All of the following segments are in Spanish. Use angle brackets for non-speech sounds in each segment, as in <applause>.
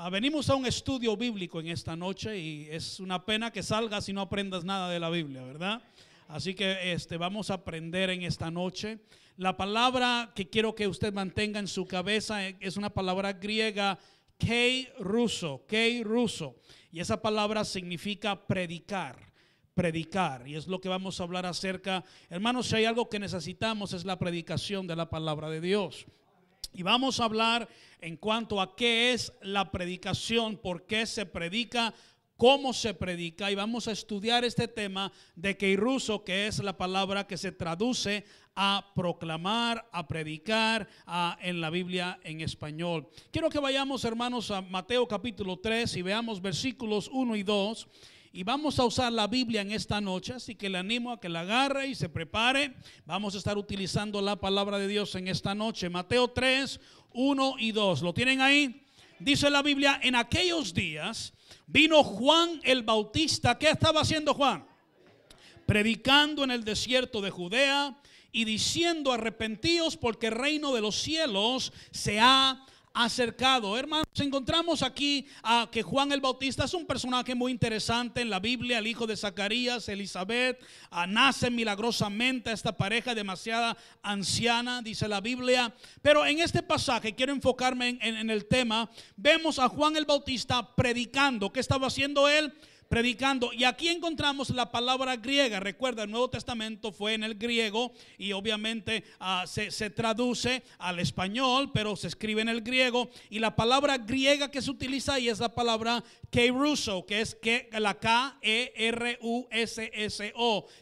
Ah, venimos a un estudio bíblico en esta noche y es una pena que salgas y no aprendas nada de la Biblia, ¿verdad? Así que este, vamos a aprender en esta noche. La palabra que quiero que usted mantenga en su cabeza es una palabra griega, kei ruso, kei ruso. Y esa palabra significa predicar predicar. Y es lo que vamos a hablar acerca. Hermanos, si hay algo que necesitamos es la predicación de la palabra de Dios. Y vamos a hablar en cuanto a qué es la predicación, por qué se predica, cómo se predica. Y vamos a estudiar este tema de ruso que es la palabra que se traduce a proclamar, a predicar en la Biblia en español. Quiero que vayamos, hermanos, a Mateo capítulo 3 y veamos versículos 1 y 2. Y vamos a usar la Biblia en esta noche, así que le animo a que la agarre y se prepare. Vamos a estar utilizando la palabra de Dios en esta noche. Mateo 3, 1 y 2. ¿Lo tienen ahí? Dice la Biblia, en aquellos días vino Juan el Bautista. ¿Qué estaba haciendo Juan? Predicando en el desierto de Judea y diciendo arrepentíos porque el reino de los cielos se ha acercado. Hermanos, encontramos aquí a que Juan el Bautista es un personaje muy interesante en la Biblia, el hijo de Zacarías, Elizabeth, a, nace milagrosamente esta pareja demasiada anciana, dice la Biblia. Pero en este pasaje quiero enfocarme en el tema. Vemos a Juan el Bautista predicando. ¿Qué estaba haciendo él? Predicando. Y aquí encontramos la palabra griega. Recuerda, el Nuevo Testamento fue en el griego y obviamente ah, se, traduce al español, pero se escribe en el griego. Y la palabra griega que se utiliza ahí es la palabra keiruso, que es que, la K-E-R-U-S-S-O,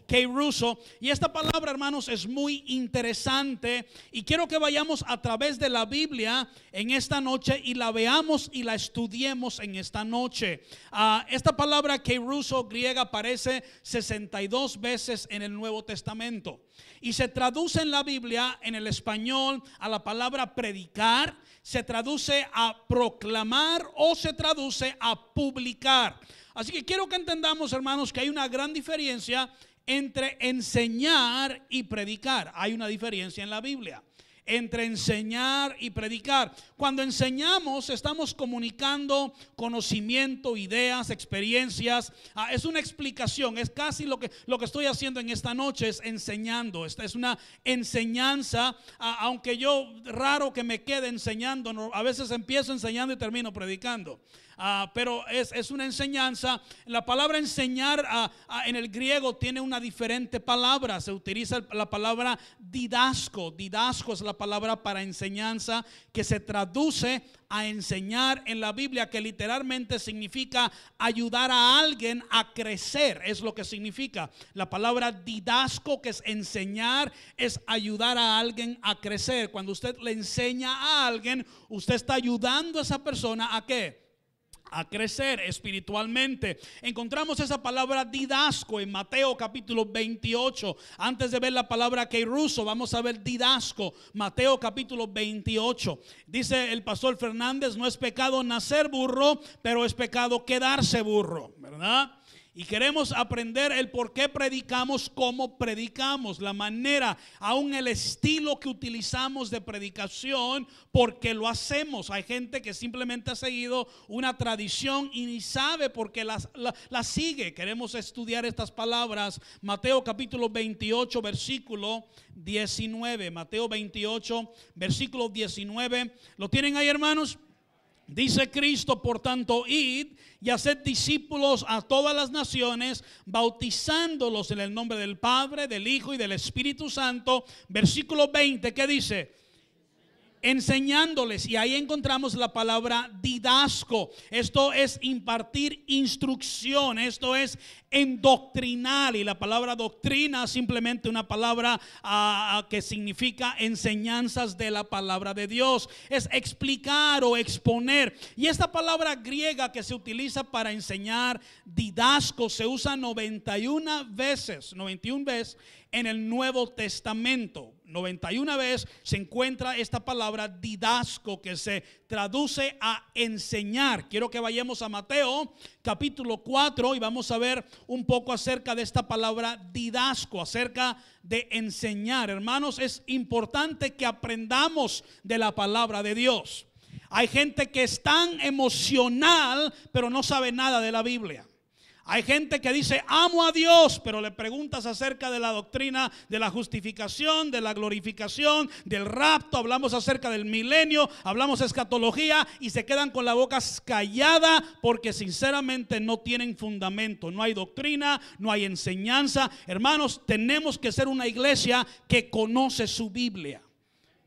keiruso. Y esta palabra, hermanos, es muy interesante. Y quiero que vayamos a través de la Biblia en esta noche y la veamos y la estudiemos en esta noche. Ah, esta palabra que ruso griega aparece 62 veces en el Nuevo Testamento y se traduce en la Biblia en el español a la palabra predicar, se traduce a proclamar o se traduce a publicar. Así que quiero que entendamos, hermanos, que hay una gran diferencia entre enseñar y predicar. Hay una diferencia en la Biblia entre enseñar y predicar. Cuando enseñamos estamos comunicando conocimiento, ideas, experiencias. Ah, es una explicación, es casi lo que, lo que estoy haciendo en esta noche, es enseñando. Esta es una enseñanza, ah, aunque yo raro que me quede enseñando, a veces empiezo enseñando y termino predicando. Ah, pero es, una enseñanza. La palabra enseñar ah, ah, en el griego tiene una diferente palabra. Se utiliza la palabra didasco. Didasco es la palabra para enseñanza que se traduce a enseñar en la Biblia, que literalmente significa ayudar a alguien a crecer. Es lo que significa. La palabra didasco, que es enseñar, es ayudar a alguien a crecer. Cuando usted le enseña a alguien, usted está ayudando a esa persona a qué? A crecer espiritualmente. Encontramos esa palabra didasco en Mateo capítulo 28. Antes de ver la palabra ruso vamos a ver didasco. Mateo capítulo 28. Dice el pastor Fernández, no es pecado nacer burro, pero es pecado quedarse burro, ¿verdad? Y queremos aprender el por qué predicamos, cómo predicamos, la manera, aún el estilo que utilizamos de predicación, porque lo hacemos. Hay gente que simplemente ha seguido una tradición y ni sabe por qué la, la sigue. Queremos estudiar estas palabras. Mateo capítulo 28, versículo 19. Mateo 28, versículo 19. ¿Lo tienen ahí, hermanos? Dice Cristo, por tanto, id y haced discípulos a todas las naciones, bautizándolos en el nombre del Padre, del Hijo y del Espíritu Santo. Versículo 20, ¿qué dice? Enseñándoles. Y ahí encontramos la palabra didasco. Esto es impartir instrucción, esto es endoctrinar. Y la palabra doctrina simplemente una palabra ah, ah, que significa enseñanzas de la palabra de Dios. Es explicar o exponer. Y esta palabra griega que se utiliza para enseñar, didasco, se usa 91 veces, 91 veces en el Nuevo Testamento. 91 veces se encuentra esta palabra didasco que se traduce a enseñar. Quiero que vayamos a Mateo capítulo 4 y vamos a ver un poco acerca de esta palabra didasco, acerca de enseñar. Hermanos, es importante que aprendamos de la palabra de Dios. Hay gente que es tan emocional, pero no sabe nada de la Biblia. Hay gente que dice, amo a Dios, pero le preguntas acerca de la doctrina de la justificación, de la glorificación, del rapto, hablamos acerca del milenio, hablamos escatología y se quedan con la boca callada porque sinceramente no tienen fundamento, no hay doctrina, no hay enseñanza. Hermanos, tenemos que ser una iglesia que conoce su Biblia.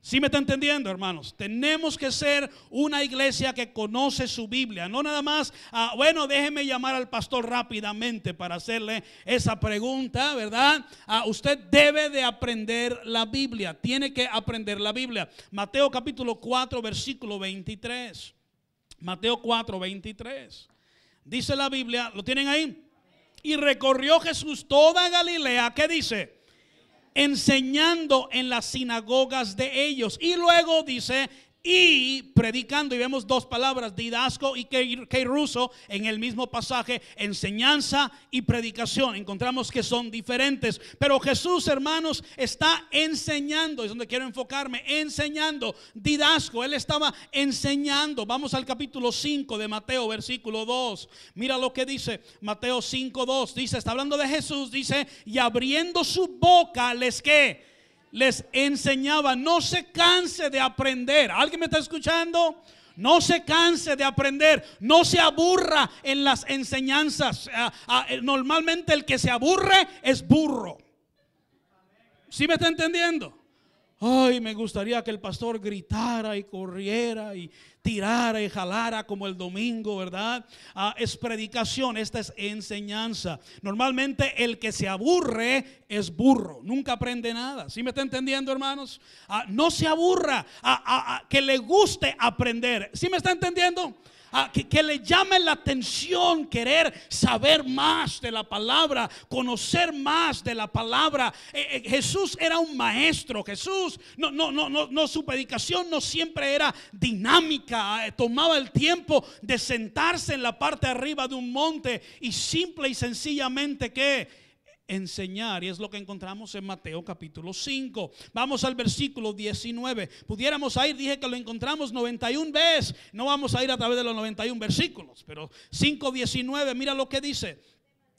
¿Sí me está entendiendo, hermanos? Tenemos que ser una iglesia que conoce su Biblia. No nada más, ah, bueno, déjeme llamar al pastor rápidamente para hacerle esa pregunta, ¿verdad? Ah, usted debe de aprender la Biblia. Tiene que aprender la Biblia. Mateo capítulo 4, versículo 23. Mateo 4, 23. Dice la Biblia, ¿lo tienen ahí? Y recorrió Jesús toda Galilea. ¿Qué dice? Enseñando en las sinagogas de ellos. Y luego dice, y predicando, y vemos dos palabras, didasco y ruso en el mismo pasaje, enseñanza y predicación. Encontramos que son diferentes, pero Jesús, hermanos, está enseñando, es donde quiero enfocarme, enseñando, didasco, él estaba enseñando. Vamos al capítulo 5 de Mateo, versículo 2. Mira lo que dice Mateo 5, 2. Dice, está hablando de Jesús, dice, y abriendo su boca les que les enseñaba, no se canse de aprender. ¿Alguien me está escuchando? No se canse de aprender, no se aburra en las enseñanzas. Eh, normalmente el que se aburre es burro. ¿Sí me está entendiendo? Ay, me gustaría que el pastor gritara y corriera y tirara y jalara como el domingo, ¿verdad? Ah, es predicación, esta es enseñanza. Normalmente el que se aburre es burro, nunca aprende nada. ¿Sí me está entendiendo, hermanos? Ah, no se aburra, a, que le guste aprender. ¿Sí me está entendiendo? Que, le llame la atención querer saber más de la palabra, conocer más de la palabra. Eh, eh, Jesús era un maestro. Jesús, no, no, no, no, no, su predicación no siempre era dinámica. Eh, tomaba el tiempo de sentarse en la parte arriba de un monte y simple y sencillamente que enseñar. Y es lo que encontramos en Mateo capítulo 5. Vamos al versículo 19. Pudiéramos ir, dije que lo encontramos 91 veces. No vamos a ir a través de los 91 versículos, pero 5.19, mira lo que dice.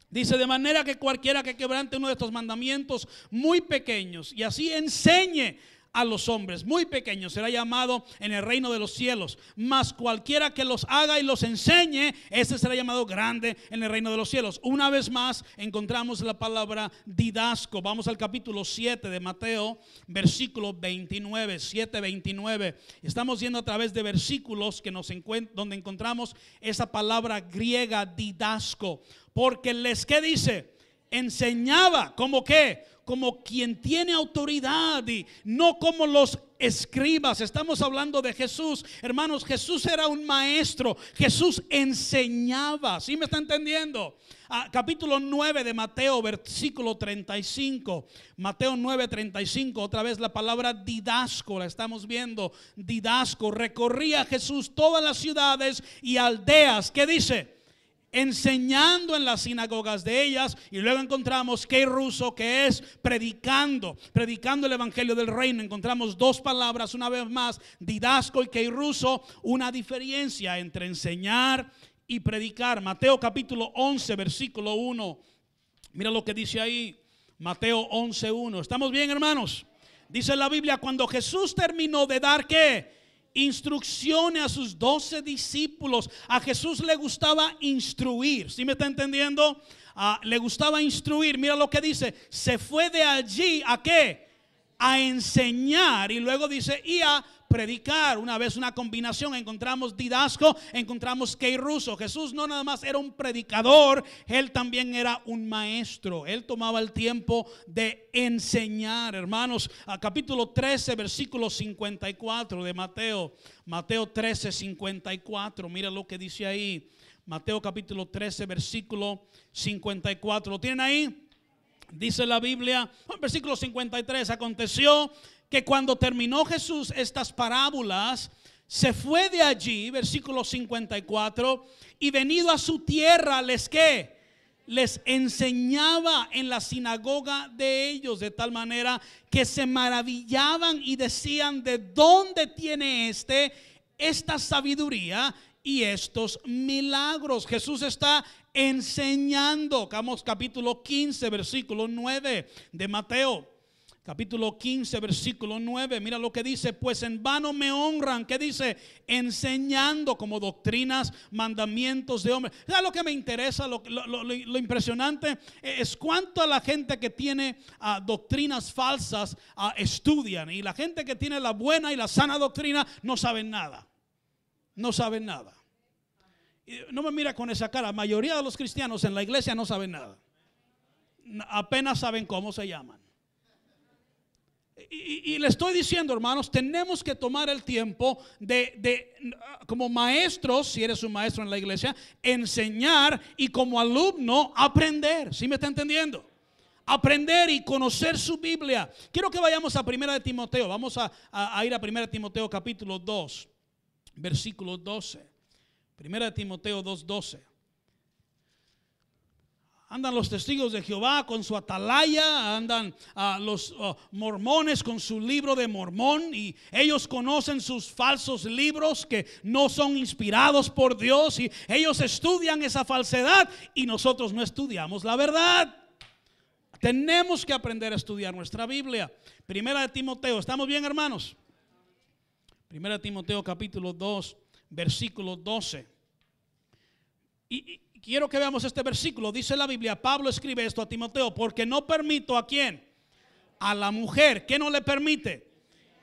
Dice, de manera que cualquiera que quebrante uno de estos mandamientos muy pequeños y así enseñe a los hombres, muy pequeños, será llamado en el reino de los cielos. Mas cualquiera que los haga y los enseñe, ese será llamado grande en el reino de los cielos. Una vez más encontramos la palabra didasco. Vamos al capítulo 7 de Mateo, versículo 29, 7, 29. Estamos yendo a través de versículos que nos donde encontramos esa palabra griega didasco. Porque les que dice, enseñaba como que como quien tiene autoridad y no como los escribas. Estamos hablando de Jesús. Hermanos, Jesús era un maestro. Jesús enseñaba. ¿Sí me está entendiendo? Ah, capítulo 9 de Mateo, versículo 35. Mateo 9, 35. Otra vez la palabra didasco. La estamos viendo. Didasco. Recorría Jesús todas las ciudades y aldeas. ¿Qué dice? Enseñando en las sinagogas de ellas y luego encontramos que ruso que es predicando, predicando el evangelio del reino. Encontramos dos palabras una vez más, didasco y que ruso, una diferencia entre enseñar y predicar. Mateo capítulo 11 versículo 1. Mira lo que dice ahí. Mateo 11 1. ¿Estamos bien, hermanos? Dice la Biblia cuando Jesús terminó de dar qué? Instrucciones a sus doce discípulos. A Jesús le gustaba instruir. ¿Sí me está entendiendo? Ah, le gustaba instruir. Mira lo que dice. Se fue de allí a qué? A enseñar. Y luego dice, y a predicar. Una vez una combinación, encontramos didasco, encontramos ruso Jesús no nada más era un predicador, él también era un maestro. Él tomaba el tiempo de enseñar, hermanos. A capítulo 13, versículo 54 de Mateo. Mateo 13, 54. Mira lo que dice ahí. Mateo capítulo 13, versículo 54. ¿Lo tienen ahí? Dice la Biblia, versículo 53, aconteció que cuando terminó Jesús estas parábolas, se fue de allí, versículo 54, y venido a su tierra, les que les enseñaba en la sinagoga de ellos, de tal manera que se maravillaban y decían, ¿de dónde tiene este esta sabiduría y estos milagros. Jesús está enseñando. Vamos capítulo 15, versículo 9 de Mateo. Capítulo 15, versículo 9. Mira lo que dice, pues en vano me honran. ¿Qué dice? Enseñando como doctrinas, mandamientos de hombres. ¿Sabes lo que me interesa? Lo, impresionante es cuánto la gente que tiene ah, doctrinas falsas ah, estudian. Y la gente que tiene la buena y la sana doctrina no saben nada. No saben nada. No me mira con esa cara. La mayoría de los cristianos en la iglesia no saben nada. Apenas saben cómo se llaman. Y, le estoy diciendo, hermanos, tenemos que tomar el tiempo de, como maestros, si eres un maestro en la iglesia, enseñar y como alumno aprender. ¿Sí me está entendiendo? Aprender y conocer su Biblia. Quiero que vayamos a Primera de Timoteo. Vamos a, a ir a Primera de Timoteo capítulo 2, versículo 12. Primera de Timoteo 2.12. Andan los testigos de Jehová con su atalaya, andan a los mormones con su libro de mormón y ellos conocen sus falsos libros que no son inspirados por Dios y ellos estudian esa falsedad y nosotros no estudiamos la verdad. Tenemos que aprender a estudiar nuestra Biblia. Primera de Timoteo, ¿estamos bien hermanos? Primera de Timoteo capítulo 2, versículo 12. Y, quiero que veamos este versículo. Dice la Biblia, Pablo escribe esto a Timoteo, porque no permito a quién? A la mujer. ¿Qué no le permite?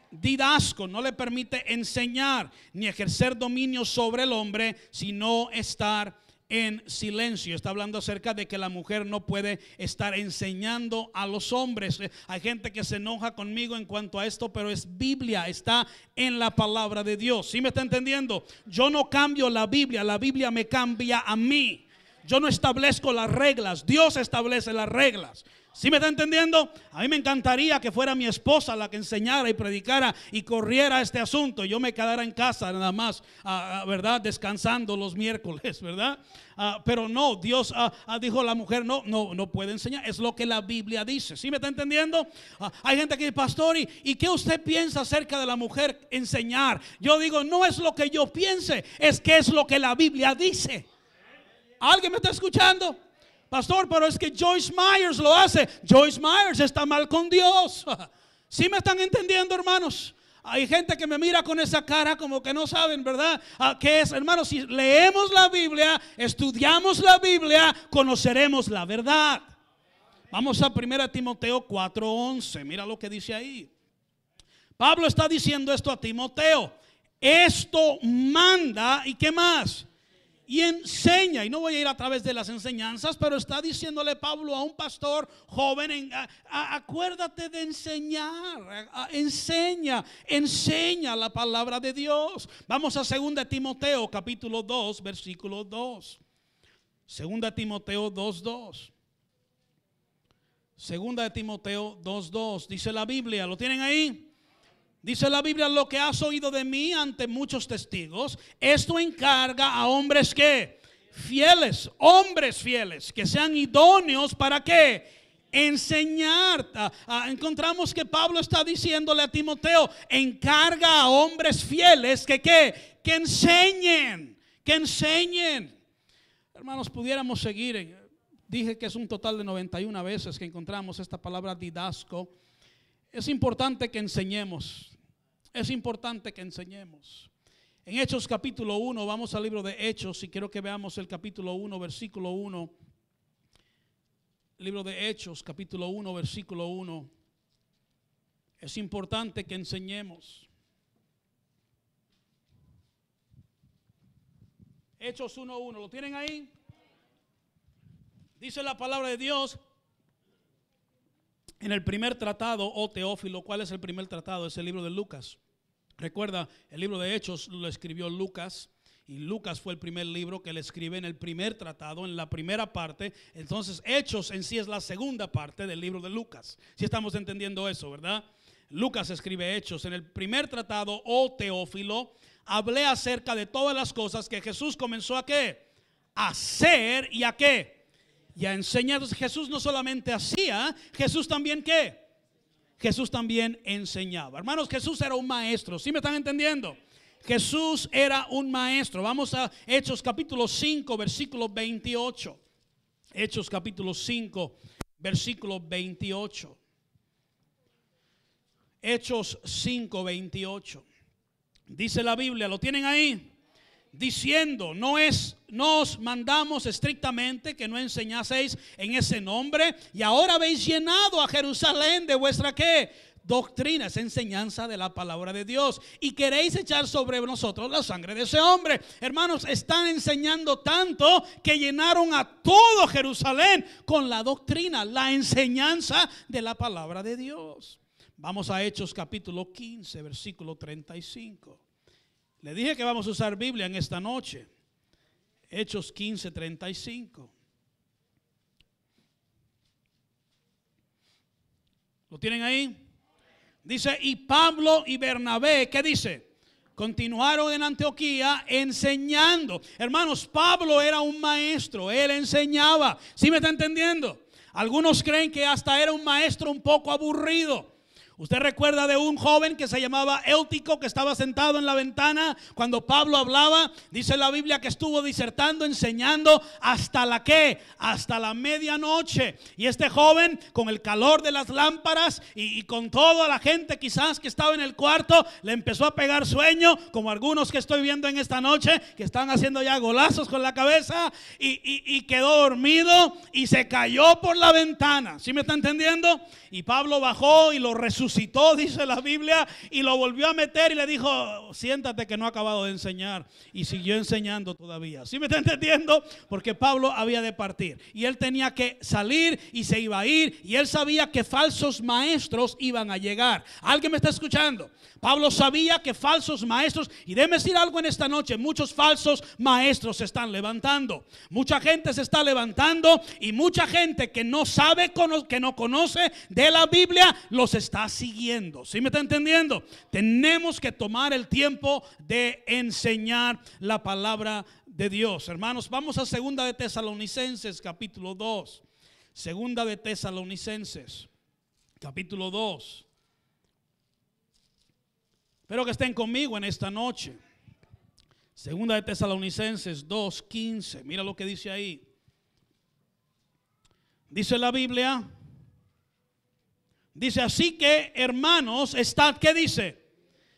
Didasco, no le permite enseñar ni ejercer dominio sobre el hombre, sino estar en silencio. Está hablando acerca de que la mujer no puede estar enseñando a los hombres. Hay gente que se enoja conmigo en cuanto a esto, pero es Biblia, está en la palabra de Dios. ¿Sí me está entendiendo? Yo no cambio la Biblia, la Biblia me cambia a mí. Yo no establezco las reglas, Dios establece las reglas. ¿Sí me está entendiendo? A mí me encantaría que fuera mi esposa la que enseñara y predicara y corriera este asunto. Yo me quedara en casa nada más, ah, ah, ¿verdad? Descansando los miércoles, ¿verdad? Ah, pero no, Dios dijo la mujer, no, no, no puede enseñar. Es lo que la Biblia dice. ¿Sí me está entendiendo? hay gente que dice, pastor, ¿y, ¿y qué usted piensa acerca de la mujer enseñar? Yo digo, no es lo que yo piense, es que es lo que la Biblia dice. ¿Alguien me está escuchando? Pastor, pero es que Joyce Myers lo hace. Joyce Myers está mal con Dios. <laughs> ¿Sí me están entendiendo, hermanos? Hay gente que me mira con esa cara como que no saben, ¿verdad? Ah, ¿Qué es, hermanos? Si leemos la Biblia, estudiamos la Biblia, conoceremos la verdad. Vamos a 1 Timoteo 4:11. Mira lo que dice ahí. Pablo está diciendo esto a Timoteo. Esto manda y qué más? Y enseña. Y no voy a ir a través de las enseñanzas, pero está diciéndole Pablo a un pastor joven, acuérdate de enseñar, enseña, enseña la palabra de Dios. Vamos a 2 Timoteo capítulo 2, versículo 2. 2 Timoteo 2, 2. Segunda de Timoteo 2.2 dice la Biblia, ¿lo tienen ahí? Dice la Biblia, lo que has oído de mí ante muchos testigos, esto encarga a hombres que fieles, hombres fieles, que sean idóneos para qué? Enseñar. Ah, encontramos que Pablo está diciéndole a Timoteo, encarga a hombres fieles que qué? Que enseñen, que enseñen. Hermanos, pudiéramos seguir. Dije que es un total de 91 veces que encontramos esta palabra didasco. Es importante que enseñemos. Es importante que enseñemos. En Hechos capítulo 1, vamos al libro de Hechos y quiero que veamos el capítulo 1, versículo 1. Libro de Hechos, capítulo 1, versículo 1. Es importante que enseñemos. Hechos 1.1, ¿lo tienen ahí? Dice la palabra de Dios en el primer tratado, oh Teófilo, ¿cuál es el primer tratado? Es el libro de Lucas. Recuerda, el libro de Hechos lo escribió Lucas. Y Lucas fue el primer libro que le escribe en el primer tratado, en la primera parte. Entonces, Hechos en sí es la segunda parte del libro de Lucas. Si estamos entendiendo eso, ¿verdad? Lucas escribe Hechos. En el primer tratado, oh Teófilo, hablé acerca de todas las cosas que Jesús comenzó a qué? A hacer y a qué? Y a enseñar. Jesús no solamente hacía, Jesús también qué? Jesús también enseñaba. Hermanos, Jesús era un maestro. ¿Sí me están entendiendo? Jesús era un maestro. Vamos a Hechos capítulo 5, versículo 28. Hechos capítulo 5, versículo 28. Hechos 5, 28. Dice la Biblia, ¿lo tienen ahí? Diciendo, no es, nos mandamos estrictamente que no enseñaseis en ese nombre y ahora habéis llenado a Jerusalén de vuestra qué? doctrina, es enseñanza de la palabra de Dios. Y queréis echar sobre nosotros la sangre de ese hombre. Hermanos, están enseñando tanto que llenaron a todo Jerusalén con la doctrina, la enseñanza de la palabra de Dios. Vamos a Hechos capítulo 15, versículo 35. Le dije que vamos a usar Biblia en esta noche. Hechos 15, 35. ¿Lo tienen ahí? Dice, y Pablo y Bernabé, ¿qué dice? Continuaron en Antioquía enseñando. Hermanos, Pablo era un maestro, él enseñaba. ¿Sí me está entendiendo? Algunos creen que hasta era un maestro un poco aburrido. Usted recuerda de un joven que se llamaba Éutico que estaba sentado en la ventana cuando Pablo hablaba. Dice la Biblia que estuvo disertando, enseñando hasta la que, hasta la medianoche. Y este joven con el calor de las lámparas y, con toda la gente quizás que estaba en el cuarto, le empezó a pegar sueño, como algunos que estoy viendo en esta noche, que están haciendo ya golazos con la cabeza y, y quedó dormido y se cayó por la ventana. ¿Sí me está entendiendo? Y Pablo bajó y lo resucitó, dice la Biblia, y lo volvió a meter y le dijo, siéntate que no ha acabado de enseñar. Y siguió enseñando todavía. ¿Sí me está entendiendo? Porque Pablo había de partir. Y él tenía que salir y se iba a ir. Y él sabía que falsos maestros iban a llegar. ¿Alguien me está escuchando? Pablo sabía que falsos maestros, y déme decir algo en esta noche, muchos falsos maestros se están levantando. Mucha gente se está levantando y mucha gente que no sabe, que no conoce de la Biblia, los está siguiendo. ¿Sí me está entendiendo? Tenemos que tomar el tiempo de enseñar la palabra de Dios. Hermanos, vamos a segunda de Tesalonicenses, capítulo 2. Segunda de Tesalonicenses, capítulo 2. Espero que estén conmigo en esta noche. Segunda de Tesalonicenses 2:15. Mira lo que dice ahí. Dice la Biblia, Dice, así que hermanos, estad, ¿qué dice?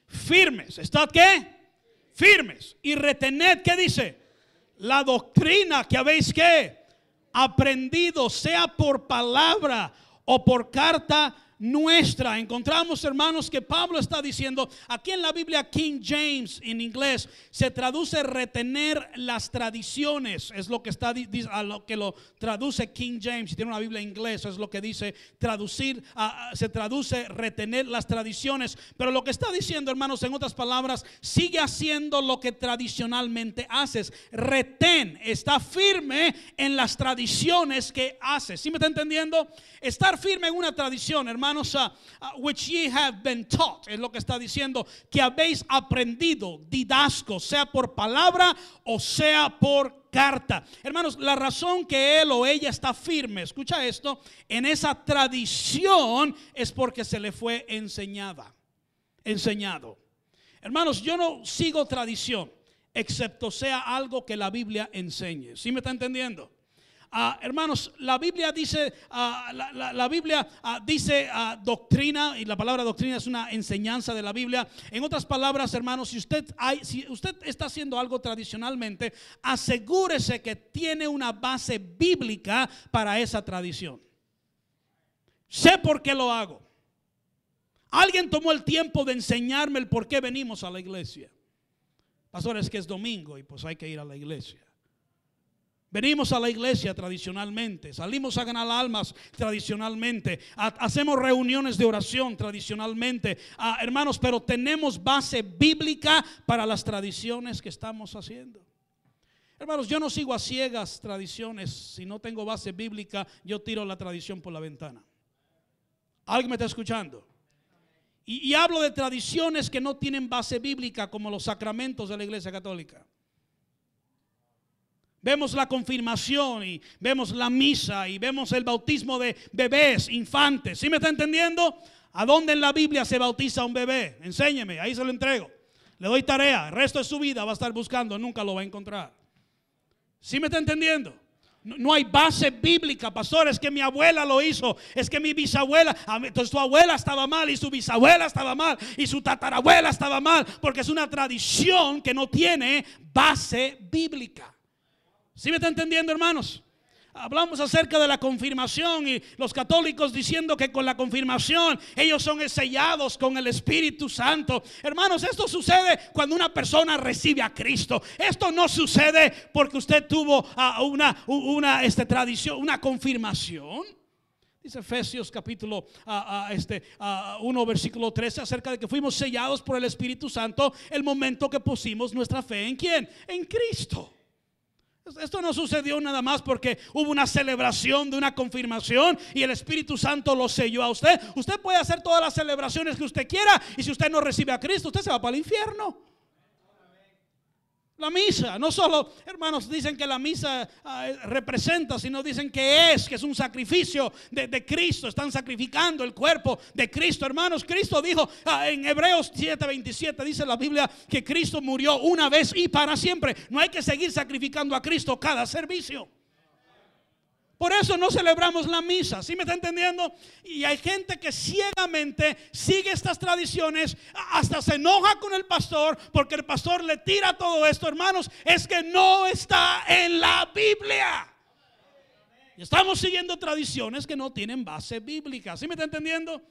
Firmes. ¿Estad qué? Firmes. Y retened, ¿qué dice? La doctrina que habéis que aprendido, sea por palabra o por carta nuestra. Encontramos, hermanos, que Pablo está diciendo, aquí en la Biblia King James en inglés se traduce retener las tradiciones, es lo que está a lo que lo traduce King James, si tiene una Biblia en inglés, es lo que dice traducir, se traduce retener las tradiciones, pero lo que está diciendo, hermanos, en otras palabras, sigue haciendo lo que tradicionalmente haces, retén, está firme en las tradiciones que haces. ¿Sí me está entendiendo? Estar firme en una tradición, hermano which ye have been taught, es lo que está diciendo, que habéis aprendido, didasco, sea por palabra o sea por carta. Hermanos, la razón que él o ella está firme, escucha esto, en esa tradición es porque se le fue enseñada, enseñado. Hermanos, yo no sigo tradición, excepto sea algo que la Biblia enseñe. ¿Sí me está entendiendo? Ah, hermanos, la Biblia dice, ah, la, Biblia ah, dice doctrina y la palabra doctrina es una enseñanza de la Biblia. En otras palabras, hermanos, si usted, hay, si usted está haciendo algo tradicionalmente, asegúrese que tiene una base bíblica para esa tradición. Sé por qué lo hago. Alguien tomó el tiempo de enseñarme el por qué venimos a la iglesia. Pastor, es que es domingo y pues hay que ir a la iglesia. Venimos a la iglesia tradicionalmente, salimos a ganar almas tradicionalmente, hacemos reuniones de oración tradicionalmente, ah, hermanos, pero tenemos base bíblica para las tradiciones que estamos haciendo. Hermanos, yo no sigo a ciegas tradiciones, si no tengo base bíblica, yo tiro la tradición por la ventana. ¿Alguien me está escuchando? y hablo de tradiciones que no tienen base bíblica, como los sacramentos de la iglesia católica. Vemos la confirmación y vemos la misa y vemos el bautismo de bebés, infantes. ¿Sí me está entendiendo? ¿A dónde en la Biblia se bautiza un bebé? Enséñeme, ahí se lo entrego. Le doy tarea, el resto de su vida va a estar buscando, nunca lo va a encontrar. ¿Sí me está entendiendo? No, hay base bíblica, pastor. Es que mi abuela lo hizo. Es que mi bisabuela, entonces tu abuela estaba mal y su bisabuela estaba mal y su tatarabuela estaba mal. Porque es una tradición que no tiene base bíblica. ¿Sí me está entendiendo, hermanos? Hablamos acerca de la confirmación y los católicos diciendo que con la confirmación ellos son sellados con el Espíritu Santo. Hermanos, esto sucede cuando una persona recibe a Cristo. Esto no sucede porque usted tuvo ah, una, una este, tradición, una confirmación. Dice Efesios capítulo uh, este, 1 versículo 13 acerca de que fuimos sellados por el Espíritu Santo el momento que pusimos nuestra fe en quién? En Cristo. Esto no sucedió nada más porque hubo una celebración de una confirmación y el Espíritu Santo lo selló a usted. Usted puede hacer todas las celebraciones que usted quiera y si usted no recibe a Cristo, usted se va para el infierno. La misa, no solo, hermanos, dicen que la misa ah, representa, sino dicen que es, que es un sacrificio de, Cristo. Están sacrificando el cuerpo de Cristo. Hermanos, Cristo dijo ah, en Hebreos 7:27, dice la Biblia que Cristo murió una vez y para siempre. No hay que seguir sacrificando a Cristo cada servicio. Por eso no celebramos la misa, ¿sí me está entendiendo? Y hay gente que ciegamente sigue estas tradiciones, hasta se enoja con el pastor porque el pastor le tira todo esto, hermanos, es que no está en la Biblia. Estamos siguiendo tradiciones que no tienen base bíblica, ¿sí me está entendiendo?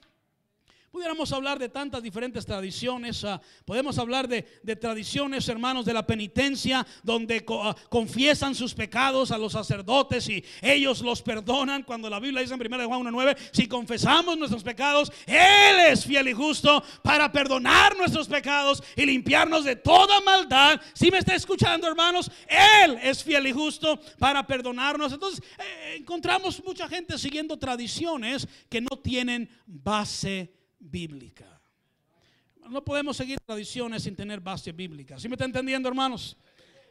Pudiéramos hablar de tantas diferentes tradiciones. Ah, podemos hablar de, tradiciones, hermanos, de la penitencia, donde ah, confiesan sus pecados a los sacerdotes y ellos los perdonan. Cuando la Biblia dice en 1 Juan 1.9, si confesamos nuestros pecados, Él es fiel y justo para perdonar nuestros pecados y limpiarnos de toda maldad. Si me está escuchando, hermanos, Él es fiel y justo para perdonarnos. Entonces, eh, encontramos mucha gente siguiendo tradiciones que no tienen base bíblica. No podemos seguir tradiciones sin tener base bíblica. ¿Sí me está entendiendo, hermanos?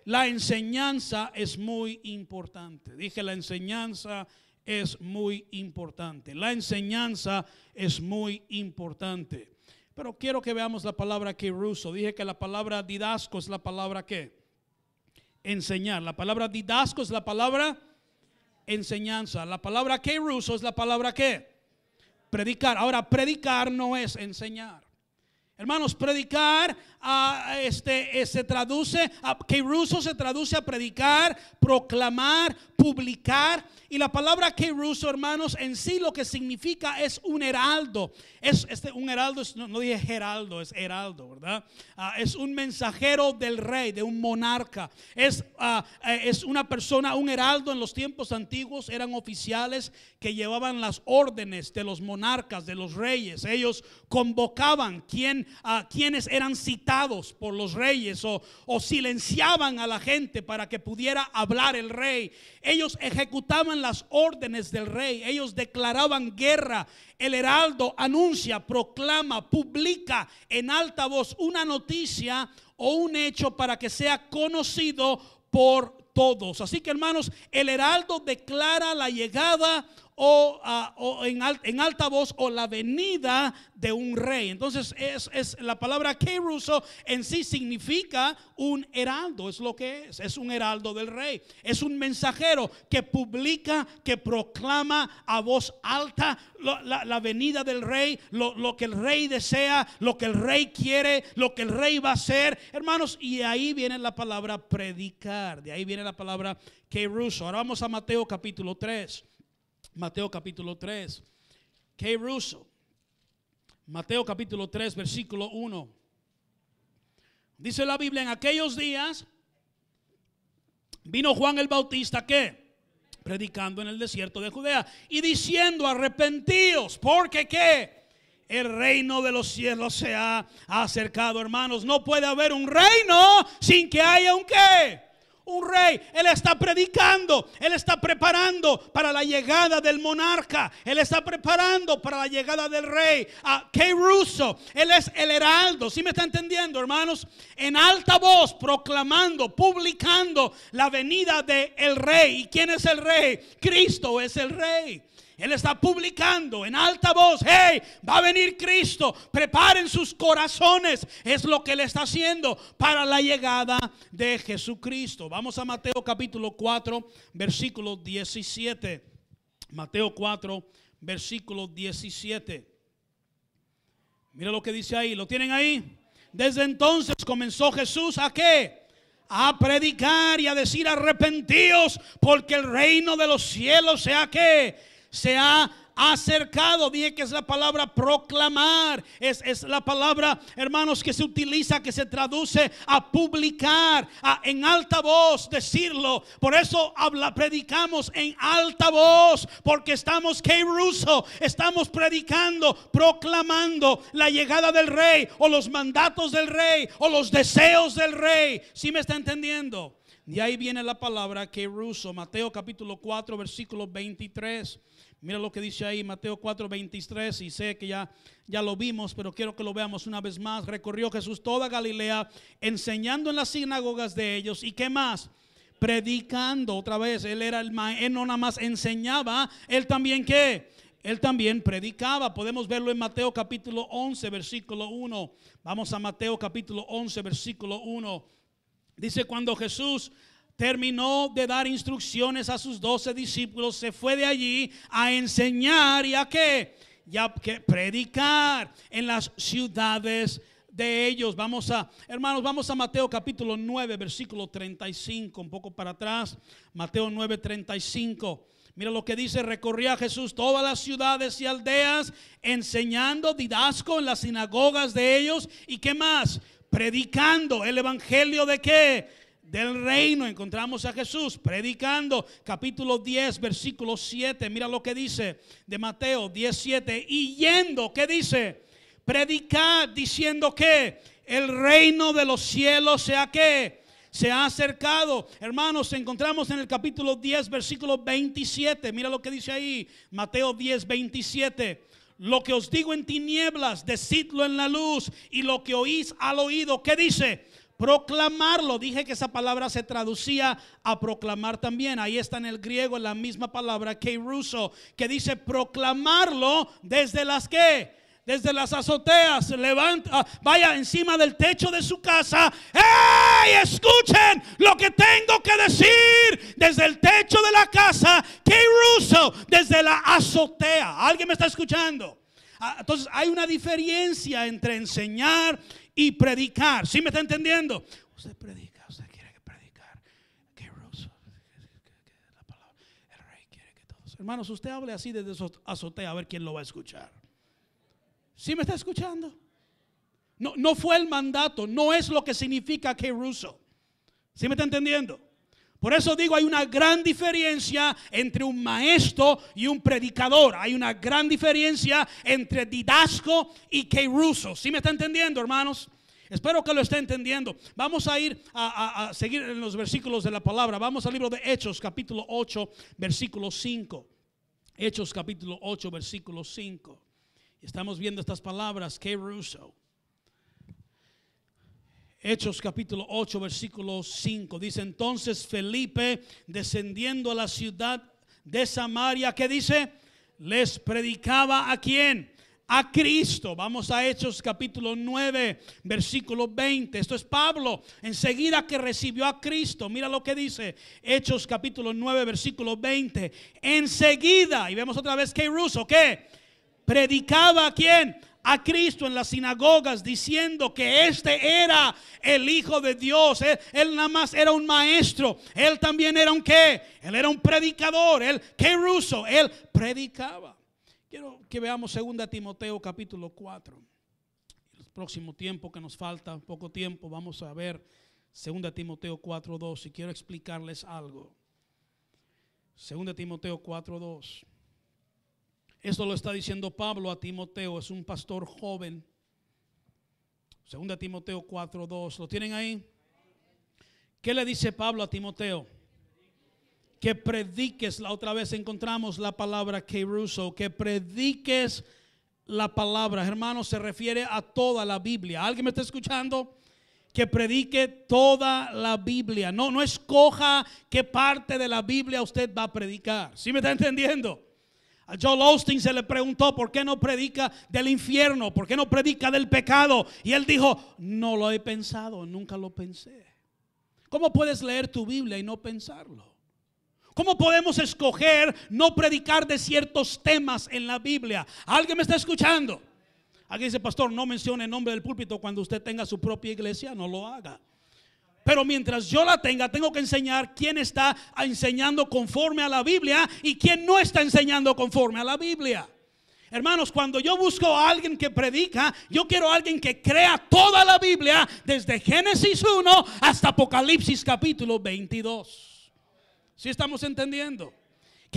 La enseñanza es muy importante. Dije, la enseñanza es muy importante. La enseñanza es muy importante. Pero quiero que veamos la palabra que ruso. Dije que la palabra didasco es la palabra que enseñar. La palabra didasco es la palabra enseñanza. La palabra que ruso es la palabra que predicar. Ahora, predicar no es enseñar. Hermanos, predicar este, eh, se traduce, a, que ruso se traduce a predicar, proclamar, publicar. Y la palabra que ruso, hermanos, en sí lo que significa es un heraldo. Es este, un heraldo, no, no dije heraldo, es heraldo, ¿verdad? Ah, es un mensajero del rey, de un monarca. Es, ah, eh, es una persona, un heraldo en los tiempos antiguos eran oficiales que llevaban las órdenes de los monarcas, de los reyes. Ellos convocaban quién, a quienes eran citados por los reyes o, o silenciaban a la gente para que pudiera hablar el rey. Ellos ejecutaban las órdenes del rey, ellos declaraban guerra. El heraldo anuncia, proclama, publica en alta voz una noticia o un hecho para que sea conocido por todos. Así que hermanos, el heraldo declara la llegada o, en, en, alta voz o la venida de un rey. Entonces es, es la palabra Keruso en sí significa un heraldo, es lo que es, es un heraldo del rey, es un mensajero que publica, que proclama a voz alta la, la, venida del rey, lo, lo, que el rey desea, lo que el rey quiere, lo que el rey va a hacer, hermanos, y ahí viene la palabra predicar, de ahí viene la palabra Keruso. Ahora vamos a Mateo capítulo 3. Mateo capítulo 3. Que ruso. Mateo capítulo 3, versículo 1. Dice la Biblia, en aquellos días vino Juan el Bautista que predicando en el desierto de Judea y diciendo arrepentíos, porque que el reino de los cielos se ha acercado, hermanos. No puede haber un reino sin que haya un qué un rey. Él está predicando, él está preparando para la llegada del monarca, él está preparando para la llegada del rey. A K. Russo, él es el heraldo, ¿sí me está entendiendo, hermanos? En alta voz, proclamando, publicando la venida del rey. ¿Y quién es el rey? Cristo es el rey. Él está publicando en alta voz, hey, va a venir Cristo, preparen sus corazones. Es lo que Él está haciendo para la llegada de Jesucristo. Vamos a Mateo capítulo 4, versículo 17. Mateo 4, versículo 17. Mira lo que dice ahí, ¿lo tienen ahí? Desde entonces comenzó Jesús a qué? A predicar y a decir arrepentíos porque el reino de los cielos sea que se ha acercado. Dije que es la palabra proclamar. Es, es, la palabra, hermanos, que se utiliza, que se traduce a publicar, a, en alta voz, decirlo. Por eso habla, predicamos en alta voz, porque estamos, que Russo, estamos predicando, proclamando la llegada del rey, o los mandatos del rey, o los deseos del rey. Si me está entendiendo? De ahí viene la palabra que Russo, Mateo capítulo 4, versículo 23. Mira lo que dice ahí Mateo 4, 23 y sé que ya, ya lo vimos, pero quiero que lo veamos una vez más. Recorrió Jesús toda Galilea enseñando en las sinagogas de ellos y qué más predicando otra vez. Él era el maestro, él no nada más enseñaba, él también qué? Él también predicaba. Podemos verlo en Mateo capítulo 11, versículo 1. Vamos a Mateo capítulo 11, versículo 1. Dice cuando Jesús terminó de dar instrucciones a sus doce discípulos, se fue de allí a enseñar y a qué? Ya que predicar en las ciudades de ellos. Vamos a, hermanos, vamos a Mateo capítulo 9, versículo 35, un poco para atrás. Mateo 9, 35. Mira lo que dice, recorría Jesús todas las ciudades y aldeas, enseñando didasco en las sinagogas de ellos. ¿Y qué más? Predicando el evangelio de qué? Del reino encontramos a Jesús predicando capítulo 10 versículo 7 mira lo que dice de Mateo 17 y yendo ¿qué dice? predicar diciendo que el reino de los cielos sea que se ha acercado hermanos encontramos en el capítulo 10 versículo 27 mira lo que dice ahí Mateo 10 27 lo que os digo en tinieblas, decidlo en la luz. Y lo que oís al oído, ¿qué dice? Proclamarlo. Dije que esa palabra se traducía a proclamar también. Ahí está en el griego la misma palabra que ruso, que dice proclamarlo desde las que desde las azoteas, levanta, ah, vaya encima del techo de su casa. ¡Hey! Escuchen lo que tengo que decir desde el techo de la casa. Que ruso, desde la azotea. ¿Alguien me está escuchando? Ah, entonces hay una diferencia entre enseñar y predicar. ¿Sí me está entendiendo? Usted predica, usted quiere que predicar. Palabra. El rey quiere que todos. Hermanos, usted hable así desde azotea a ver quién lo va a escuchar. ¿Sí me está escuchando? No, no fue el mandato, no es lo que significa que ruso. ¿Sí me está entendiendo? Por eso digo, hay una gran diferencia entre un maestro y un predicador. Hay una gran diferencia entre didasco y keiruso. ¿Sí me está entendiendo, hermanos? Espero que lo esté entendiendo. Vamos a ir a, seguir en los versículos de la palabra. Vamos al libro de Hechos, capítulo 8, versículo 5. Hechos, capítulo 8, versículo 5. Estamos viendo estas palabras, que Russo. Hechos capítulo 8, versículo 5. Dice entonces Felipe, descendiendo a la ciudad de Samaria, ¿qué dice? Les predicaba a quién? A Cristo. Vamos a Hechos capítulo 9, versículo 20. Esto es Pablo. Enseguida que recibió a Cristo. Mira lo que dice. Hechos capítulo 9, versículo 20. Enseguida. Y vemos otra vez que Ruso, ¿qué? Predicaba a quién? A Cristo en las sinagogas diciendo que este era el Hijo de Dios. Él, nada más era un maestro. Él también era un qué? Él era un predicador. Él, qué ruso. Él predicaba. Quiero que veamos 2 Timoteo capítulo 4. El próximo tiempo que nos falta, poco tiempo, vamos a ver 2 Timoteo 4.2 y quiero explicarles algo. 2 Timoteo 4.2. Esto lo está diciendo Pablo a Timoteo, es un pastor joven. Segunda Timoteo 4:2. ¿Lo tienen ahí? ¿Qué le dice Pablo a Timoteo? Que prediques, la otra vez encontramos la palabra ruso, que prediques la palabra, hermano, se refiere a toda la Biblia. ¿Alguien me está escuchando? Que predique toda la Biblia. No, no escoja qué parte de la Biblia usted va a predicar. ¿Sí me está entendiendo? A Joel Austin se le preguntó por qué no predica del infierno, por qué no predica del pecado. Y él dijo, no lo he pensado, nunca lo pensé. ¿Cómo puedes leer tu Biblia y no pensarlo? ¿Cómo podemos escoger no predicar de ciertos temas en la Biblia? ¿Alguien me está escuchando? Alguien dice, pastor, no mencione el nombre del púlpito cuando usted tenga su propia iglesia, no lo haga. Pero mientras yo la tenga, tengo que enseñar quién está enseñando conforme a la Biblia y quién no está enseñando conforme a la Biblia. Hermanos, cuando yo busco a alguien que predica, yo quiero a alguien que crea toda la Biblia, desde Génesis 1 hasta Apocalipsis capítulo 22. ¿Sí estamos entendiendo?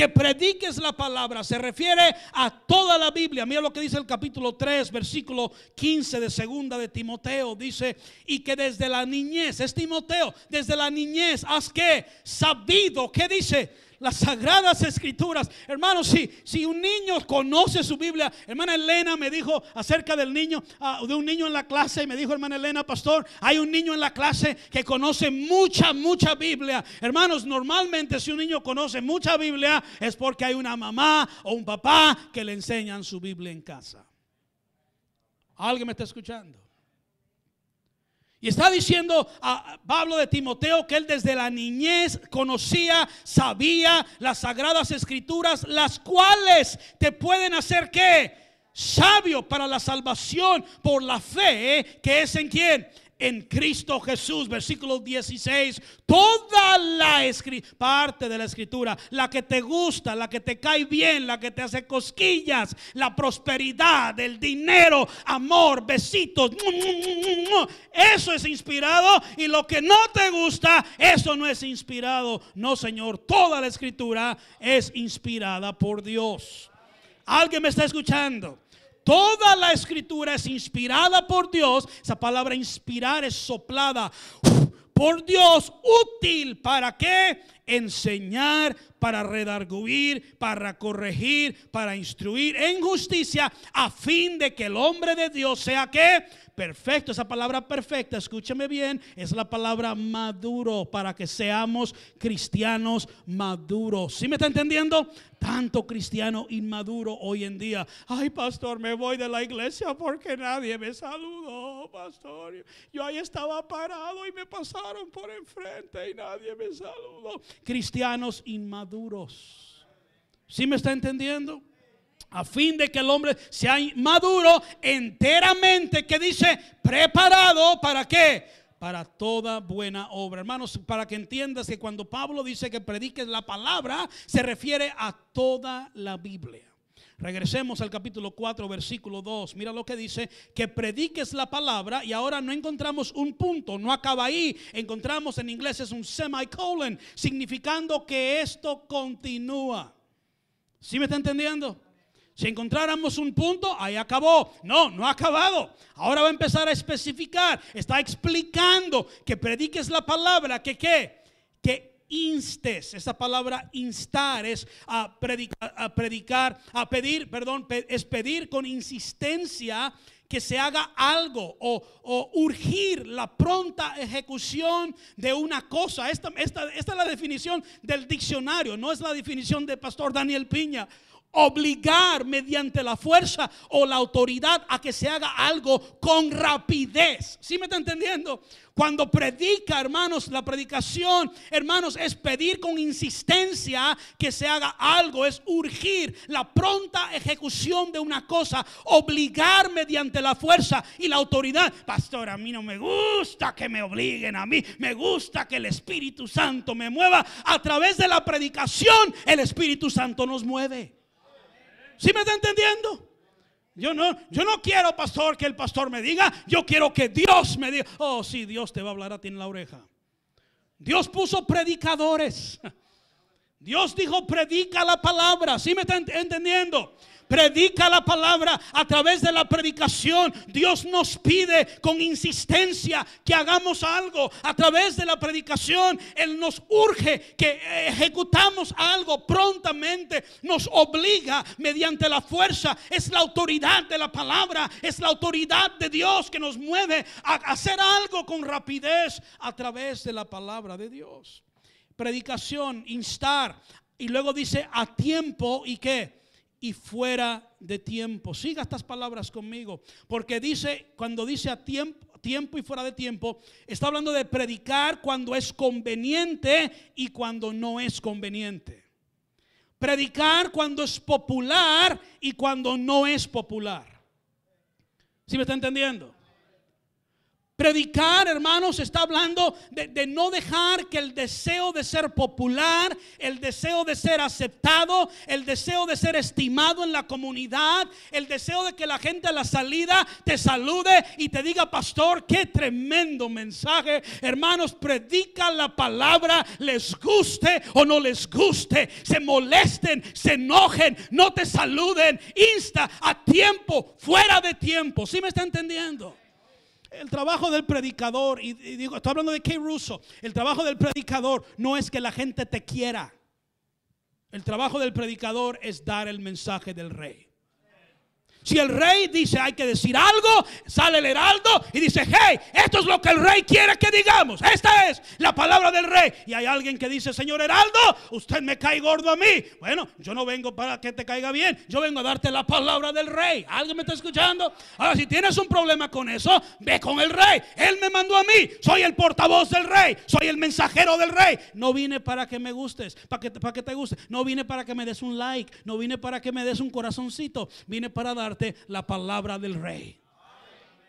Que prediques la palabra se refiere a toda la Biblia. Mira lo que dice el capítulo 3, versículo 15 de segunda de Timoteo. Dice, y que desde la niñez, es Timoteo, desde la niñez has que sabido, ¿qué dice? Las sagradas escrituras. Hermanos, si, si un niño conoce su Biblia, hermana Elena me dijo acerca del niño, ah, de un niño en la clase, me dijo hermana Elena, pastor, hay un niño en la clase que conoce mucha, mucha Biblia. Hermanos, normalmente si un niño conoce mucha Biblia es porque hay una mamá o un papá que le enseñan su Biblia en casa. ¿Alguien me está escuchando? Y está diciendo a Pablo de Timoteo que él desde la niñez conocía, sabía las sagradas escrituras, las cuales te pueden hacer que sabio para la salvación por la fe que es en quién? En Cristo Jesús, versículo 16, toda la parte de la escritura, la que te gusta, la que te cae bien, la que te hace cosquillas, la prosperidad, el dinero, amor, besitos, eso es inspirado y lo que no te gusta, eso no es inspirado. No, Señor, toda la escritura es inspirada por Dios. ¿Alguien me está escuchando? Toda la escritura es inspirada por Dios. Esa palabra inspirar es soplada por Dios, útil para qué? Enseñar, para redarguir, para corregir, para instruir en justicia, a fin de que el hombre de Dios sea que perfecto. Esa palabra perfecta, escúcheme bien, es la palabra maduro para que seamos cristianos maduros. ¿Sí me está entendiendo? Tanto cristiano inmaduro hoy en día. Ay, pastor, me voy de la iglesia porque nadie me saludó, pastor. Yo ahí estaba parado y me pasaron por enfrente y nadie me saludó. Cristianos inmaduros. ¿Sí me está entendiendo? a fin de que el hombre sea maduro enteramente, que dice, preparado para qué? Para toda buena obra. Hermanos, para que entiendas que cuando Pablo dice que prediques la palabra, se refiere a toda la Biblia. Regresemos al capítulo 4, versículo 2. Mira lo que dice, que prediques la palabra y ahora no encontramos un punto, no acaba ahí. Encontramos en inglés es un semicolon, significando que esto continúa. ¿Sí me está entendiendo? Si encontráramos un punto, ahí acabó. No, no ha acabado. Ahora va a empezar a especificar. Está explicando que prediques la palabra, que qué? Que instes. Esa palabra instar es a predicar, a, predicar, a pedir, perdón, es pedir con insistencia que se haga algo o, o, urgir la pronta ejecución de una cosa. Esta, esta, esta es la definición del diccionario, no es la definición de Pastor Daniel Piña obligar mediante la fuerza o la autoridad a que se haga algo con rapidez. ¿Sí me está entendiendo? Cuando predica, hermanos, la predicación, hermanos, es pedir con insistencia que se haga algo, es urgir la pronta ejecución de una cosa, obligar mediante la fuerza y la autoridad. Pastor, a mí no me gusta que me obliguen a mí, me gusta que el Espíritu Santo me mueva. A través de la predicación, el Espíritu Santo nos mueve. ¿Sí me está entendiendo? Yo no, yo no quiero, pastor, que el pastor me diga. Yo quiero que Dios me diga. Oh, sí, Dios te va a hablar a ti en la oreja. Dios puso predicadores. <laughs> Dios dijo, predica la palabra. ¿Sí me está entendiendo? Predica la palabra a través de la predicación. Dios nos pide con insistencia que hagamos algo a través de la predicación. Él nos urge que ejecutamos algo prontamente. Nos obliga mediante la fuerza. Es la autoridad de la palabra. Es la autoridad de Dios que nos mueve a hacer algo con rapidez a través de la palabra de Dios. Predicación, instar. Y luego dice a tiempo y qué y fuera de tiempo. Siga estas palabras conmigo, porque dice, cuando dice a tiempo, tiempo y fuera de tiempo, está hablando de predicar cuando es conveniente y cuando no es conveniente. Predicar cuando es popular y cuando no es popular. ¿Sí me está entendiendo? Predicar, hermanos, está hablando de, no dejar que el deseo de ser popular, el deseo de ser aceptado, el deseo de ser estimado en la comunidad, el deseo de que la gente a la salida te salude y te diga, pastor, qué tremendo mensaje. Hermanos, predica la palabra, les guste o no les guste, se molesten, se enojen, no te saluden, insta a tiempo, fuera de tiempo. ¿Sí me está entendiendo? El trabajo del predicador, y, digo, estoy hablando de Kay Russo, el trabajo del predicador no es que la gente te quiera. El trabajo del predicador es dar el mensaje del rey. Si el rey dice hay que decir algo, sale el heraldo y dice, hey, esto es lo que el rey quiere que digamos. Esta es la palabra del rey. Y hay alguien que dice, señor heraldo, usted me cae gordo a mí. Bueno, yo no vengo para que te caiga bien, yo vengo a darte la palabra del rey. ¿Alguien me está escuchando? Ahora, si tienes un problema con eso, ve con el rey. Él me mandó a mí, soy el portavoz del rey, soy el mensajero del rey. No vine para que me gustes, para que, para que te guste. No vine para que me des un like, no vine para que me des un corazoncito, vine para dar la palabra del rey.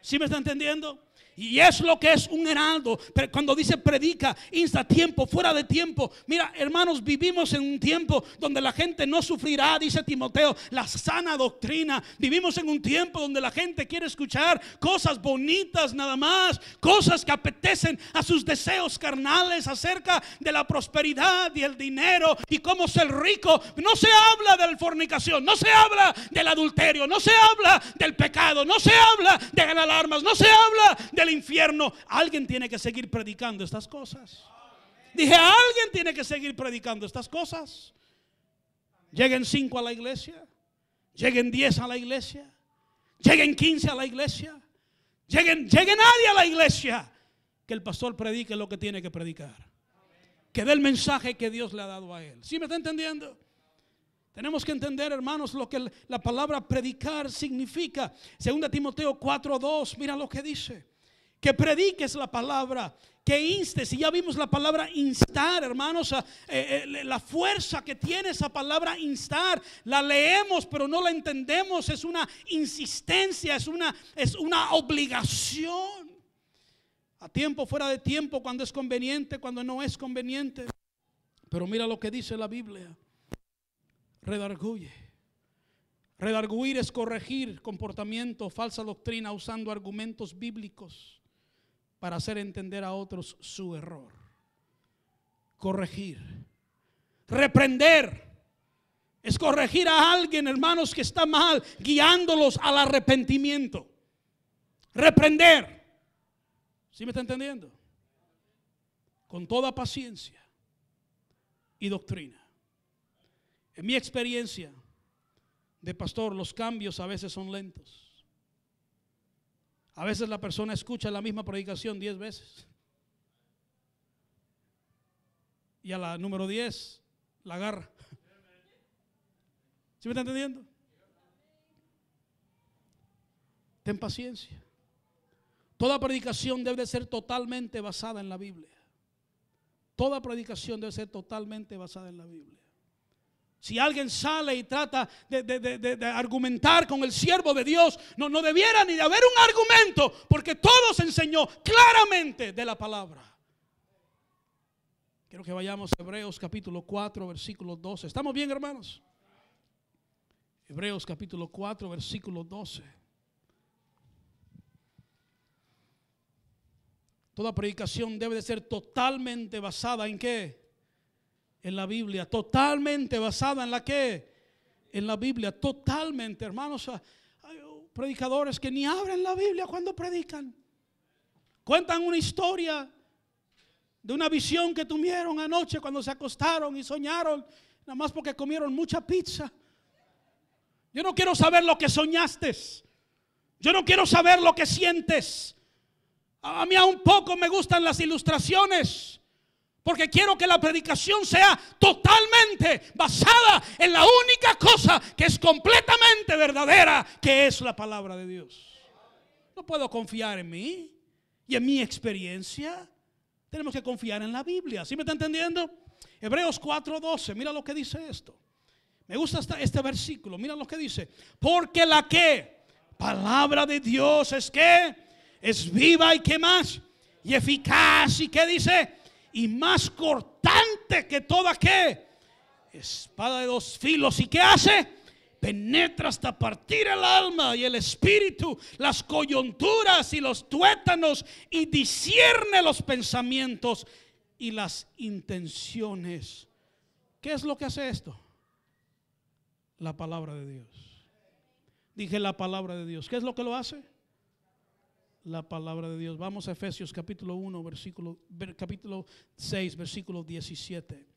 ¿Sí me está entendiendo? Y es lo que es un heraldo. Cuando dice predica, insta tiempo, fuera de tiempo. Mira, hermanos, vivimos en un tiempo donde la gente no sufrirá, dice Timoteo, la sana doctrina. Vivimos en un tiempo donde la gente quiere escuchar cosas bonitas nada más, cosas que apetecen a sus deseos carnales acerca de la prosperidad y el dinero y cómo ser rico. No se habla de la fornicación, no se habla del adulterio, no se habla del pecado, no se habla de ganar armas, no se habla de el infierno. Alguien tiene que seguir predicando estas cosas. Dije, alguien tiene que seguir predicando estas cosas. Lleguen cinco a la iglesia. Lleguen diez a la iglesia. Lleguen quince a la iglesia. Lleguen, llegue nadie a la iglesia. Que el pastor predique lo que tiene que predicar. Que dé el mensaje que Dios le ha dado a él. ¿Sí me está entendiendo? Tenemos que entender, hermanos, lo que la palabra predicar significa. Segunda Timoteo 4:2, mira lo que dice que prediques la palabra, que instes. Y ya vimos la palabra instar, hermanos, eh, eh, la fuerza que tiene esa palabra instar. La leemos, pero no la entendemos. Es una insistencia, es una, es una obligación. A tiempo, fuera de tiempo, cuando es conveniente, cuando no es conveniente. Pero mira lo que dice la Biblia. Redarguye. Redarguir es corregir comportamiento, falsa doctrina usando argumentos bíblicos para hacer entender a otros su error. Corregir. Reprender. Es corregir a alguien, hermanos, que está mal, guiándolos al arrepentimiento. Reprender. ¿Sí me está entendiendo? Con toda paciencia y doctrina. En mi experiencia de pastor, los cambios a veces son lentos. A veces la persona escucha la misma predicación diez veces. Y a la número diez la agarra. ¿Sí me está entendiendo? Ten paciencia. Toda predicación debe ser totalmente basada en la Biblia. Toda predicación debe ser totalmente basada en la Biblia. Si alguien sale y trata de, argumentar con el siervo de Dios, no, no debiera ni de haber un argumento, porque todo se enseñó claramente de la palabra. Quiero que vayamos a Hebreos capítulo 4, versículo 12. ¿Estamos bien, hermanos? Hebreos capítulo 4, versículo 12. Toda predicación debe de ser totalmente basada en qué? En la Biblia, totalmente basada en la que, en la Biblia, totalmente, hermanos. Hay predicadores que ni abren la Biblia cuando predican. Cuentan una historia de una visión que tuvieron anoche cuando se acostaron y soñaron, nada más porque comieron mucha pizza. Yo no quiero saber lo que soñaste. Yo no quiero saber lo que sientes. A mí a un poco me gustan las ilustraciones. Porque quiero que la predicación sea totalmente basada en la única cosa que es completamente verdadera, que es la palabra de Dios. No puedo confiar en mí y en mi experiencia. Tenemos que confiar en la Biblia. ¿Sí me está entendiendo? Hebreos 4:12, mira lo que dice esto. Me gusta este versículo, mira lo que dice. Porque la que palabra de Dios es que es viva y que más y eficaz y que dice y más cortante que toda que espada de dos filos y qué hace penetra hasta partir el alma y el espíritu, las coyunturas y los tuétanos y discierne los pensamientos y las intenciones. ¿Qué es lo que hace esto? La palabra de Dios. Dije la palabra de Dios. ¿Qué es lo que lo hace? La palabra de Dios. Vamos a Efesios capítulo 1, versículo, capítulo 6, versículo 17.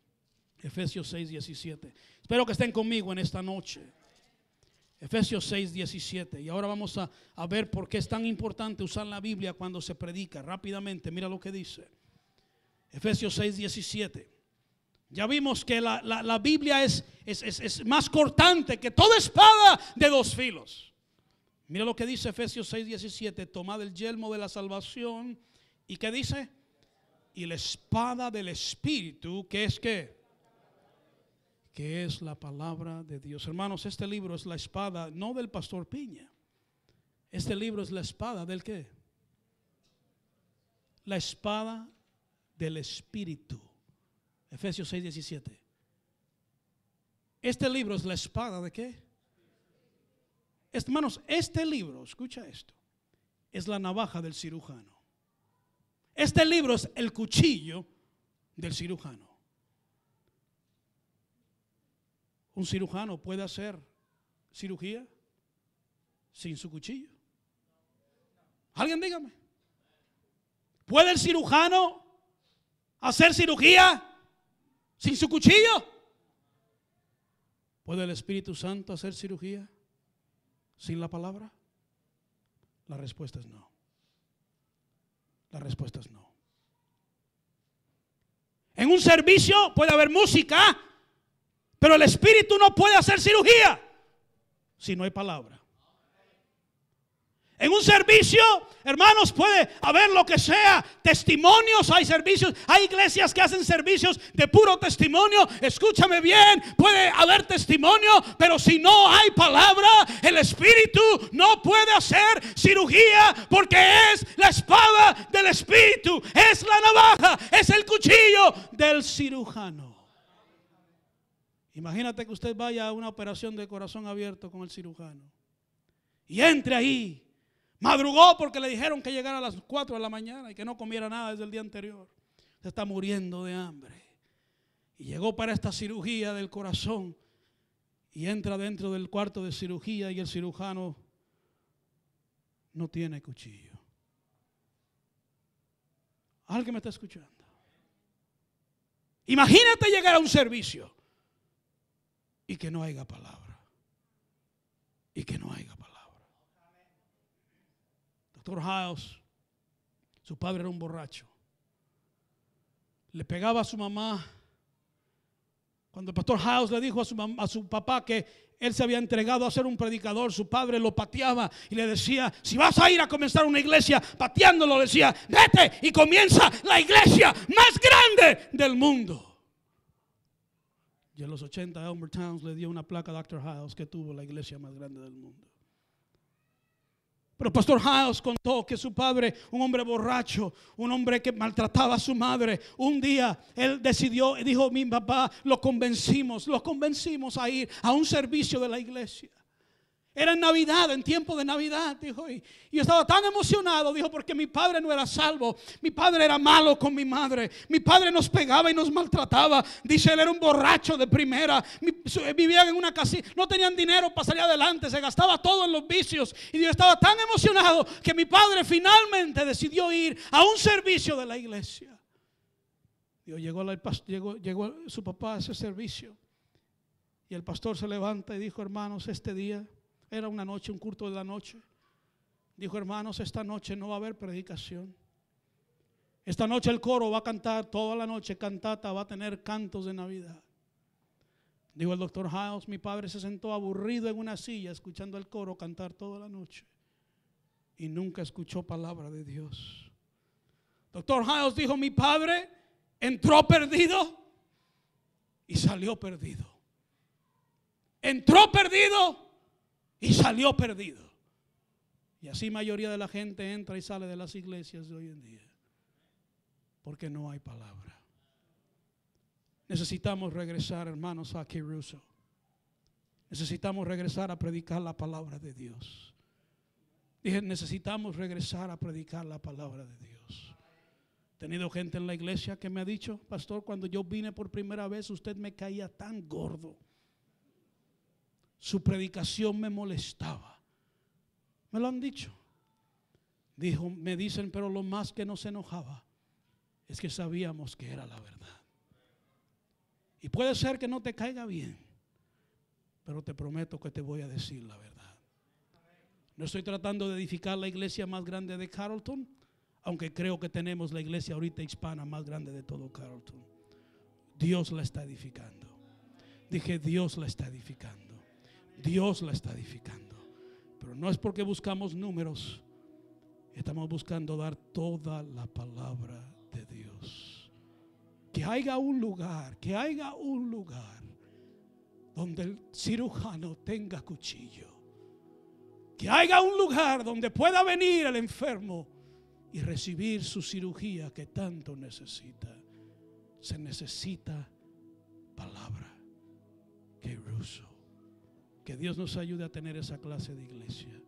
Efesios 6, 17. Espero que estén conmigo en esta noche. Efesios 6, 17. Y ahora vamos a, a, ver por qué es tan importante usar la Biblia cuando se predica. Rápidamente, mira lo que dice. Efesios 6, 17. Ya vimos que la, la, Biblia es, es, es, más cortante que toda espada de dos filos. Mira lo que dice Efesios 6, 17. Tomad el yelmo de la salvación. ¿Y qué dice? Y la espada del Espíritu, que es que que es la palabra de Dios. Hermanos, este libro es la espada, no del pastor Piña. Este libro es la espada del qué? La espada del Espíritu. Efesios 6, 17. Este libro es la espada de qué? Hermanos, este libro, escucha esto, es la navaja del cirujano. Este libro es el cuchillo del cirujano. Un cirujano puede hacer cirugía sin su cuchillo. Alguien dígame. ¿Puede el cirujano hacer cirugía sin su cuchillo? ¿Puede el Espíritu Santo hacer cirugía sin la palabra? La respuesta es no. La respuesta es no. En un servicio puede haber música pero el espíritu no puede hacer cirugía si no hay palabra. En un servicio, hermanos, puede haber lo que sea, testimonios, hay servicios, hay iglesias que hacen servicios de puro testimonio. Escúchame bien, puede haber testimonio, pero si no hay palabra, el espíritu no puede hacer cirugía porque es la espada del espíritu, es la navaja, es el cuchillo del cirujano. Imagínate que usted vaya a una operación de corazón abierto con el cirujano y entre ahí. Madrugó porque le dijeron que llegara a las 4 de la mañana y que no comiera nada desde el día anterior. Se está muriendo de hambre. Y llegó para esta cirugía del corazón y entra dentro del cuarto de cirugía y el cirujano no tiene cuchillo. ¿Alguien me está escuchando? Imagínate llegar a un servicio y que no haya palabra. Y que no haya palabra. Doctor House, su padre era un borracho. Le pegaba a su mamá. Cuando el pastor House le dijo a su, a su papá que él se había entregado a ser un predicador, su padre lo pateaba y le decía, si vas a ir a comenzar una iglesia, pateándolo, decía, vete y comienza la iglesia más grande del mundo. Y en los 80 Elmer Towns le dio una placa a Dr. Hiles que tuvo la iglesia más grande del mundo. Pero Pastor Hiles contó que su padre, un hombre borracho, un hombre que maltrataba a su madre, un día él decidió, dijo, mi papá, lo convencimos, lo convencimos a ir a un servicio de la iglesia. Era en Navidad, en tiempo de Navidad, dijo. Y yo estaba tan emocionado, dijo, porque mi padre no era salvo. Mi padre era malo con mi madre. Mi padre nos pegaba y nos maltrataba. Dice, él era un borracho de primera. Vivían en una casita, no tenían dinero para salir adelante. Se gastaba todo en los vicios. Y yo estaba tan emocionado que mi padre finalmente decidió ir a un servicio de la iglesia. Dios, llegó, llegó, llegó su papá a ese servicio. Y el pastor se levanta y dijo, hermanos, este día era una noche, un culto de la noche. Dijo, hermanos, esta noche no va a haber predicación. Esta noche el coro va a cantar toda la noche, cantata, va a tener cantos de Navidad. Dijo el doctor House, mi padre se sentó aburrido en una silla escuchando el coro cantar toda la noche y nunca escuchó palabra de Dios. Doctor House dijo, mi padre entró perdido y salió perdido. Entró perdido y salió perdido. Y así mayoría de la gente entra y sale de las iglesias de hoy en día. Porque no hay palabra. Necesitamos regresar, hermanos, a Kiruso. Necesitamos regresar a predicar la palabra de Dios. Dije, necesitamos regresar a predicar la palabra de Dios. He tenido gente en la iglesia que me ha dicho, pastor, cuando yo vine por primera vez, usted me caía tan gordo. Su predicación me molestaba. Me lo han dicho. Dijo, me dicen, pero lo más que nos enojaba es que sabíamos que era la verdad. Y puede ser que no te caiga bien, pero te prometo que te voy a decir la verdad. No estoy tratando de edificar la iglesia más grande de Carlton, aunque creo que tenemos la iglesia ahorita hispana más grande de todo Carlton. Dios la está edificando. Dije, Dios la está edificando. Dios la está edificando. Pero no es porque buscamos números. Estamos buscando dar toda la palabra de Dios. Que haya un lugar, que haya un lugar donde el cirujano tenga cuchillo. Que haya un lugar donde pueda venir el enfermo y recibir su cirugía que tanto necesita. Se necesita palabra. Que ruso. Que Dios nos ayude a tener esa clase de iglesia.